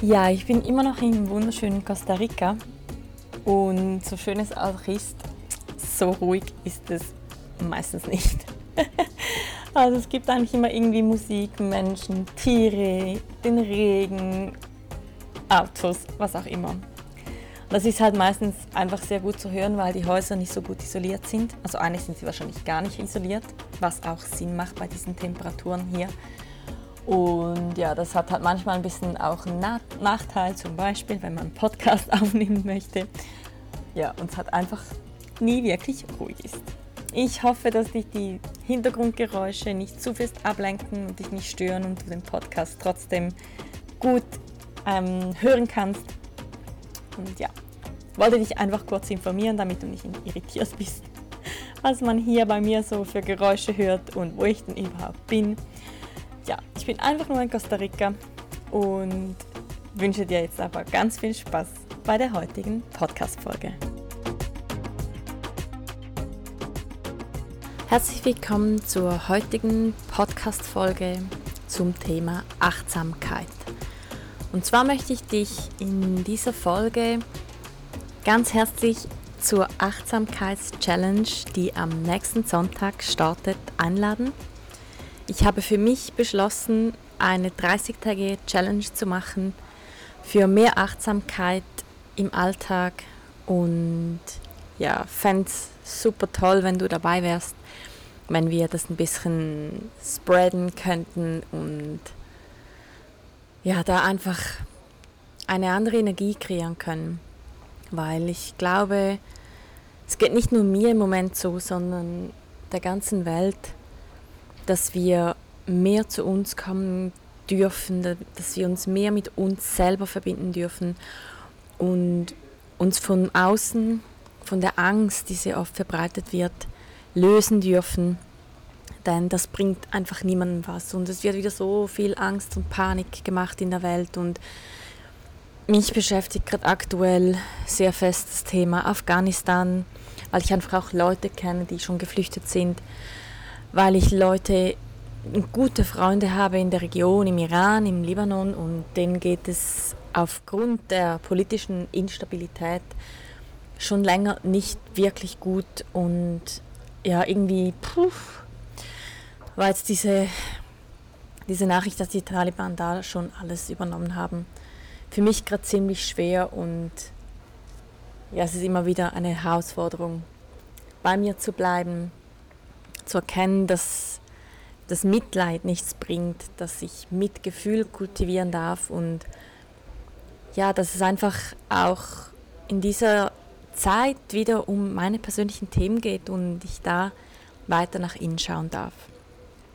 Ja, ich bin immer noch im wunderschönen Costa Rica und so schön es auch ist, so ruhig ist es meistens nicht. Also es gibt eigentlich immer irgendwie Musik, Menschen, Tiere, den Regen, Autos, was auch immer. Das ist halt meistens einfach sehr gut zu hören, weil die Häuser nicht so gut isoliert sind. Also eigentlich sind sie wahrscheinlich gar nicht isoliert, was auch Sinn macht bei diesen Temperaturen hier. Und ja, das hat halt manchmal ein bisschen auch einen Nachteil, zum Beispiel, wenn man einen Podcast aufnehmen möchte. Ja, und es hat einfach nie wirklich ruhig ist. Ich hoffe, dass dich die Hintergrundgeräusche nicht zu fest ablenken und dich nicht stören und du den Podcast trotzdem gut ähm, hören kannst. Und ja, wollte dich einfach kurz informieren, damit du nicht irritiert bist, was man hier bei mir so für Geräusche hört und wo ich denn überhaupt bin. Bin einfach nur in Costa Rica und wünsche dir jetzt aber ganz viel Spaß bei der heutigen Podcast-Folge. Herzlich willkommen zur heutigen Podcast-Folge zum Thema Achtsamkeit. Und zwar möchte ich dich in dieser Folge ganz herzlich zur Achtsamkeits-Challenge, die am nächsten Sonntag startet, einladen. Ich habe für mich beschlossen, eine 30-tägige Challenge zu machen für mehr Achtsamkeit im Alltag und ja, fände es super toll, wenn du dabei wärst wenn wir das ein bisschen spreaden könnten und ja, da einfach eine andere Energie kreieren können. Weil ich glaube, es geht nicht nur mir im Moment so, sondern der ganzen Welt, dass wir mehr zu uns kommen dürfen, dass wir uns mehr mit uns selber verbinden dürfen und uns von außen, von der Angst, die sehr oft verbreitet wird, lösen dürfen. Denn das bringt einfach niemandem was. Und es wird wieder so viel Angst und Panik gemacht in der Welt. Und mich beschäftigt gerade aktuell sehr fest das Thema Afghanistan, weil ich einfach auch Leute kenne, die schon geflüchtet sind, weil ich Leute, gute Freunde habe in der Region, im Iran, im Libanon und denen geht es aufgrund der politischen Instabilität schon länger nicht wirklich gut und ja, irgendwie puh, war jetzt diese, diese Nachricht, dass die Taliban da schon alles übernommen haben, für mich gerade ziemlich schwer und ja, es ist immer wieder eine Herausforderung, bei mir zu bleiben, zu erkennen, dass das Mitleid nichts bringt, dass ich Mitgefühl kultivieren darf und ja, dass es einfach auch in dieser Zeit wieder um meine persönlichen Themen geht und ich da weiter nach innen schauen darf.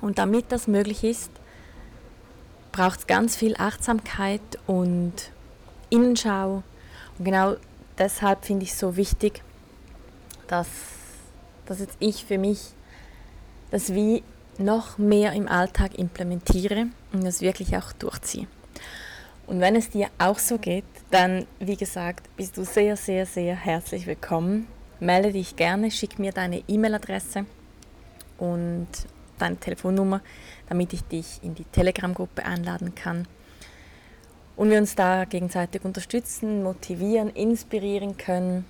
Und damit das möglich ist, braucht es ganz viel Achtsamkeit und Innenschau. Und genau deshalb finde ich es so wichtig, dass, dass jetzt ich für mich das wie noch mehr im Alltag implementiere und das wirklich auch durchziehe. Und wenn es dir auch so geht, dann, wie gesagt, bist du sehr, sehr, sehr herzlich willkommen. Melde dich gerne, schick mir deine E-Mail-Adresse und deine Telefonnummer, damit ich dich in die Telegram-Gruppe einladen kann. Und wir uns da gegenseitig unterstützen, motivieren, inspirieren können,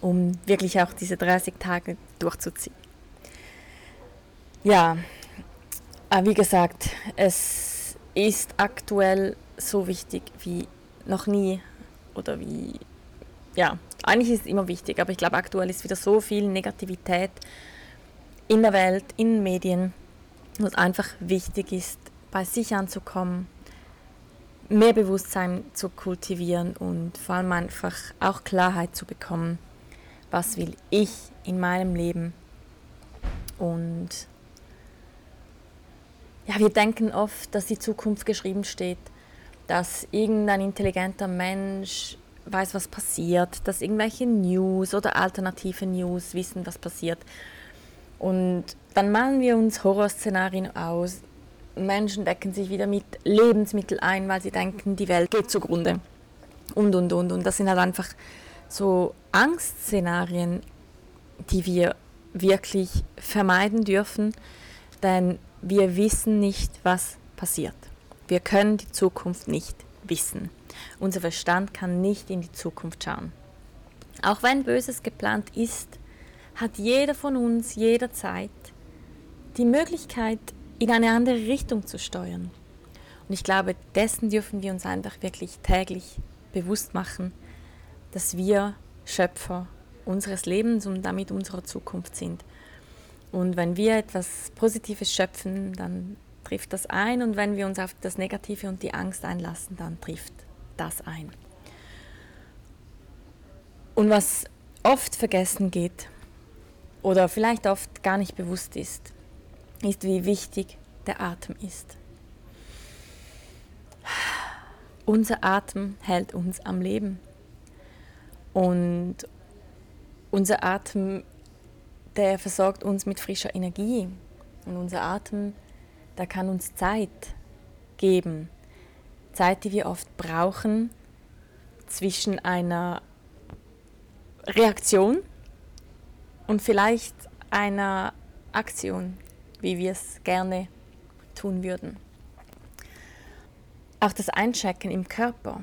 um wirklich auch diese 30 Tage durchzuziehen. Ja, wie gesagt, es ist aktuell so wichtig wie noch nie oder wie, ja, eigentlich ist es immer wichtig, aber ich glaube aktuell ist wieder so viel Negativität in der Welt, in den Medien, wo es einfach wichtig ist, bei sich anzukommen, mehr Bewusstsein zu kultivieren und vor allem einfach auch Klarheit zu bekommen, was will ich in meinem Leben. Und ja, wir denken oft, dass die Zukunft geschrieben steht, dass irgendein intelligenter Mensch weiß, was passiert, dass irgendwelche News oder alternative News wissen, was passiert. Und dann malen wir uns Horrorszenarien aus. Menschen decken sich wieder mit Lebensmitteln ein, weil sie denken, die Welt geht zugrunde. Und, und, und. Und das sind halt einfach so Angstszenarien, die wir wirklich vermeiden dürfen, denn wir wissen nicht, was passiert. Wir können die Zukunft nicht wissen. Unser Verstand kann nicht in die Zukunft schauen. Auch wenn Böses geplant ist, hat jeder von uns jederzeit die Möglichkeit, in eine andere Richtung zu steuern. Und ich glaube, dessen dürfen wir uns einfach wirklich täglich bewusst machen, dass wir Schöpfer unseres Lebens und damit unserer Zukunft sind. Und wenn wir etwas Positives schöpfen, dann trifft das ein und wenn wir uns auf das Negative und die Angst einlassen, dann trifft das ein. Und was oft vergessen geht oder vielleicht oft gar nicht bewusst ist, ist, wie wichtig der Atem ist. Unser Atem hält uns am Leben. Und unser Atem, der versorgt uns mit frischer Energie. Und unser Atem, der kann uns Zeit geben. Zeit, die wir oft brauchen zwischen einer Reaktion und vielleicht einer Aktion, wie wir es gerne tun würden. Auch das Einchecken im Körper,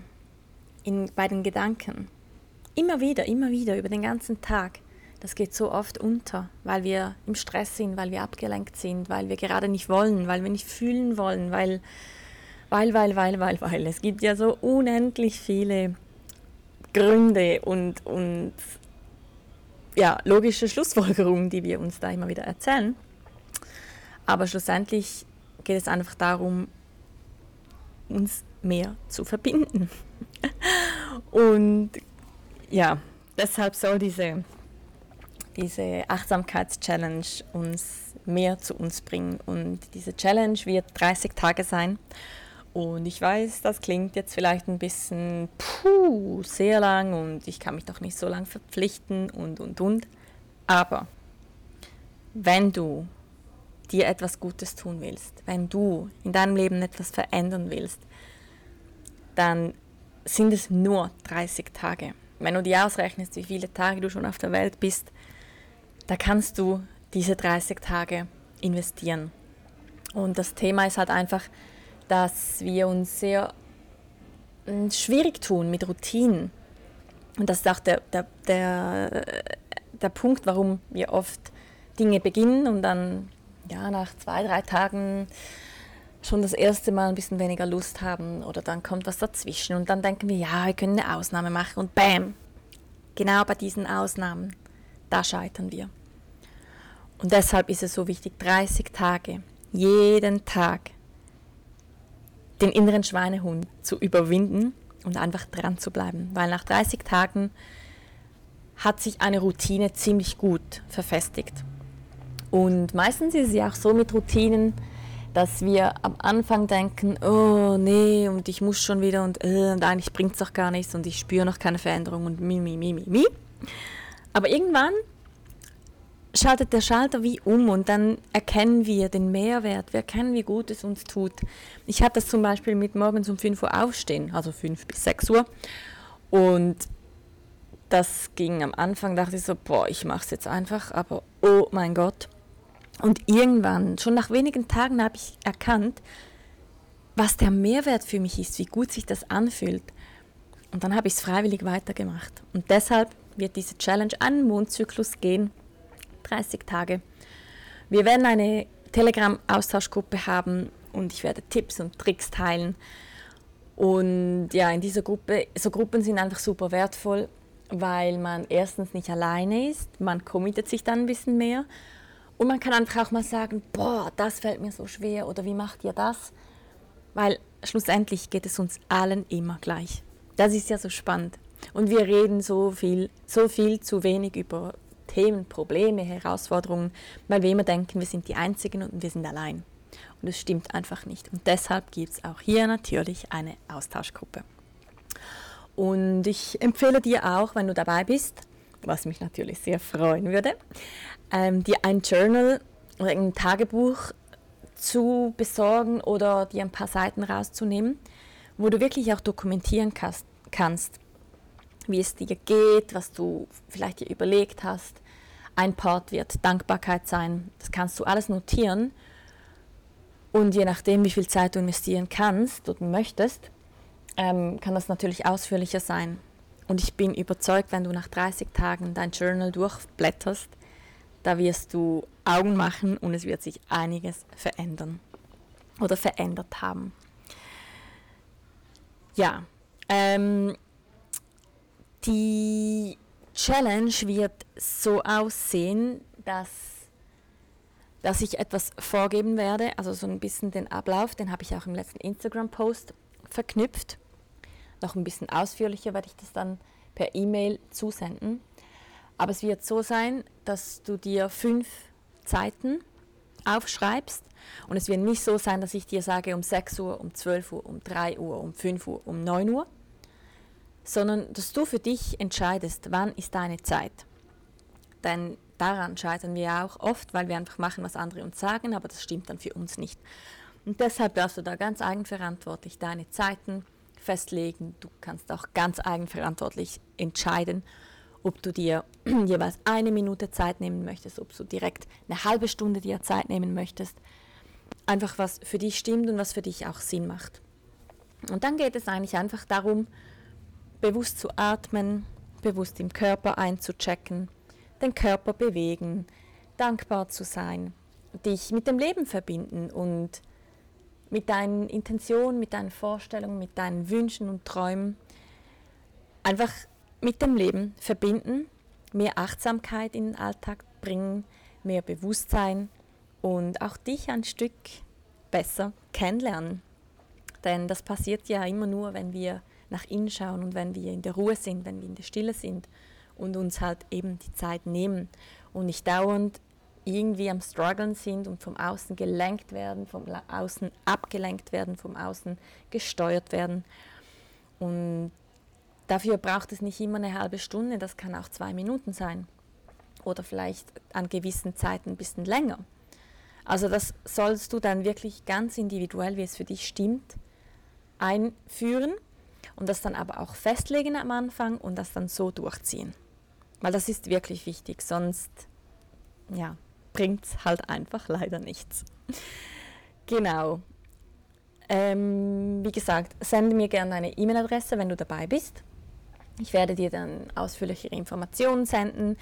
in, bei den Gedanken. Immer wieder, immer wieder, über den ganzen Tag. Das geht so oft unter, weil wir im Stress sind, weil wir abgelenkt sind, weil wir gerade nicht wollen, weil wir nicht fühlen wollen, weil, weil, weil, weil, weil, weil. Es gibt ja so unendlich viele Gründe und, und ja, logische Schlussfolgerungen, die wir uns da immer wieder erzählen. Aber schlussendlich geht es einfach darum, uns mehr zu verbinden. Und ja, deshalb soll diese, diese Achtsamkeits-Challenge uns mehr zu uns bringen. Und diese Challenge wird 30 Tage sein. Und ich weiß, das klingt jetzt vielleicht ein bisschen puh, sehr lang und ich kann mich doch nicht so lang verpflichten und und und. Aber wenn du dir etwas Gutes tun willst, wenn du in deinem Leben etwas verändern willst, dann sind es nur 30 Tage. Wenn du dir ausrechnest, wie viele Tage du schon auf der Welt bist, da kannst du diese 30 Tage investieren. Und das Thema ist halt einfach, dass wir uns sehr hm, schwierig tun mit Routinen. Und das ist auch der, der, der, der Punkt, warum wir oft Dinge beginnen und dann ja, nach zwei, drei Tagen schon das erste Mal ein bisschen weniger Lust haben oder dann kommt was dazwischen und dann denken wir, ja, wir können eine Ausnahme machen und bam, genau bei diesen Ausnahmen, da scheitern wir. Und deshalb ist es so wichtig, 30 Tage, jeden Tag den inneren Schweinehund zu überwinden und einfach dran zu bleiben, weil nach 30 Tagen hat sich eine Routine ziemlich gut verfestigt. Und meistens ist es ja auch so mit Routinen, dass wir am Anfang denken, oh nee, und ich muss schon wieder und, äh, und eigentlich bringt es doch gar nichts und ich spüre noch keine Veränderung und mi, mi, mi, mi, mi. Aber irgendwann schaltet der Schalter wie um und dann erkennen wir den Mehrwert, wir erkennen, wie gut es uns tut. Ich hatte das zum Beispiel mit morgens um 5 Uhr aufstehen, also 5 bis 6 Uhr. Und das ging am Anfang, dachte ich so, boah, ich mache es jetzt einfach, aber oh mein Gott, und irgendwann, schon nach wenigen Tagen, habe ich erkannt, was der Mehrwert für mich ist, wie gut sich das anfühlt. Und dann habe ich es freiwillig weitergemacht. Und deshalb wird diese Challenge einen Mondzyklus gehen, 30 Tage. Wir werden eine Telegram-Austauschgruppe haben und ich werde Tipps und Tricks teilen. Und ja, in dieser Gruppe, so Gruppen sind einfach super wertvoll, weil man erstens nicht alleine ist, man committet sich dann ein bisschen mehr und man kann einfach auch mal sagen, boah, das fällt mir so schwer oder wie macht ihr das? Weil schlussendlich geht es uns allen immer gleich. Das ist ja so spannend. Und wir reden so viel, so viel zu wenig über Themen, Probleme, Herausforderungen, weil wir immer denken, wir sind die Einzigen und wir sind allein. Und es stimmt einfach nicht. Und deshalb gibt es auch hier natürlich eine Austauschgruppe. Und ich empfehle dir auch, wenn du dabei bist, was mich natürlich sehr freuen würde, ähm, dir ein Journal oder ein Tagebuch zu besorgen oder dir ein paar Seiten rauszunehmen, wo du wirklich auch dokumentieren kannst, wie es dir geht, was du vielleicht dir überlegt hast. Ein Part wird Dankbarkeit sein. Das kannst du alles notieren. Und je nachdem, wie viel Zeit du investieren kannst oder möchtest, ähm, kann das natürlich ausführlicher sein. Und ich bin überzeugt, wenn du nach 30 Tagen dein Journal durchblätterst, da wirst du Augen machen und es wird sich einiges verändern oder verändert haben. Ja, ähm, die Challenge wird so aussehen, dass, dass ich etwas vorgeben werde, also so ein bisschen den Ablauf, den habe ich auch im letzten Instagram-Post verknüpft. Noch ein bisschen ausführlicher werde ich das dann per E-Mail zusenden. Aber es wird so sein, dass du dir fünf Zeiten aufschreibst und es wird nicht so sein, dass ich dir sage um 6 Uhr, um 12 Uhr, um 3 Uhr, um 5 Uhr, um 9 Uhr, sondern dass du für dich entscheidest, wann ist deine Zeit. Denn daran scheitern wir auch oft, weil wir einfach machen, was andere uns sagen, aber das stimmt dann für uns nicht. Und deshalb darfst du da ganz eigenverantwortlich deine Zeiten festlegen. Du kannst auch ganz eigenverantwortlich entscheiden, ob du dir jeweils eine Minute Zeit nehmen möchtest, ob du direkt eine halbe Stunde dir Zeit nehmen möchtest. Einfach was für dich stimmt und was für dich auch Sinn macht. Und dann geht es eigentlich einfach darum, bewusst zu atmen, bewusst im Körper einzuchecken, den Körper bewegen, dankbar zu sein, dich mit dem Leben verbinden und mit deinen Intentionen, mit deinen Vorstellungen, mit deinen Wünschen und Träumen einfach mit dem Leben verbinden, mehr Achtsamkeit in den Alltag bringen, mehr Bewusstsein und auch dich ein Stück besser kennenlernen. Denn das passiert ja immer nur, wenn wir nach innen schauen und wenn wir in der Ruhe sind, wenn wir in der Stille sind und uns halt eben die Zeit nehmen und nicht dauernd irgendwie am Struggeln sind und vom Außen gelenkt werden, vom Außen abgelenkt werden, vom Außen gesteuert werden. Und dafür braucht es nicht immer eine halbe Stunde, das kann auch zwei Minuten sein oder vielleicht an gewissen Zeiten ein bisschen länger. Also das sollst du dann wirklich ganz individuell, wie es für dich stimmt, einführen und das dann aber auch festlegen am Anfang und das dann so durchziehen. Weil das ist wirklich wichtig, sonst ja, bringt es halt einfach leider nichts. genau. Ähm, wie gesagt, sende mir gerne deine E-Mail-Adresse, wenn du dabei bist. Ich werde dir dann ausführlichere Informationen senden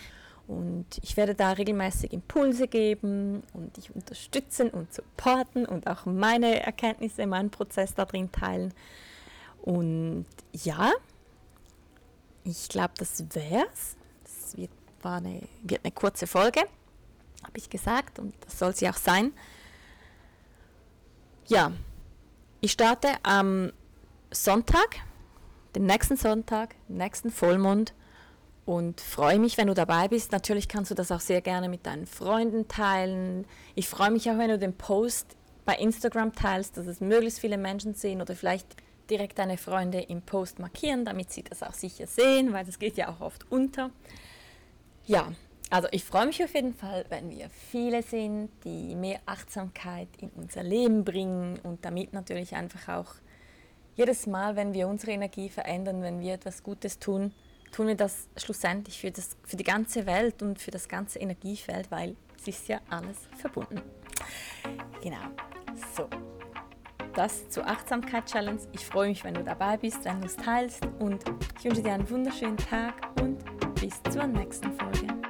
und ich werde da regelmäßig Impulse geben und dich unterstützen und supporten und auch meine Erkenntnisse, meinen Prozess da drin teilen. Und ja, ich glaube, das wär's. Das wird, war eine, wird eine kurze Folge, habe ich gesagt, und das soll sie auch sein. Ja, ich starte am Sonntag, den nächsten Sonntag, nächsten Vollmond und freue mich, wenn du dabei bist. Natürlich kannst du das auch sehr gerne mit deinen Freunden teilen. Ich freue mich auch, wenn du den Post bei Instagram teilst, dass es möglichst viele Menschen sehen oder vielleicht direkt deine Freunde im Post markieren, damit sie das auch sicher sehen, weil das geht ja auch oft unter. Ja, also ich freue mich auf jeden Fall, wenn wir viele sind, die mehr Achtsamkeit in unser Leben bringen und damit natürlich einfach auch jedes Mal, wenn wir unsere Energie verändern, wenn wir etwas Gutes tun, tun wir das schlussendlich für, das, für die ganze Welt und für das ganze Energiefeld, weil es ist ja alles verbunden. Genau. So das zur Achtsamkeit-Challenge. Ich freue mich, wenn du dabei bist, wenn du es teilst und ich wünsche dir einen wunderschönen Tag und bis zur nächsten Folge.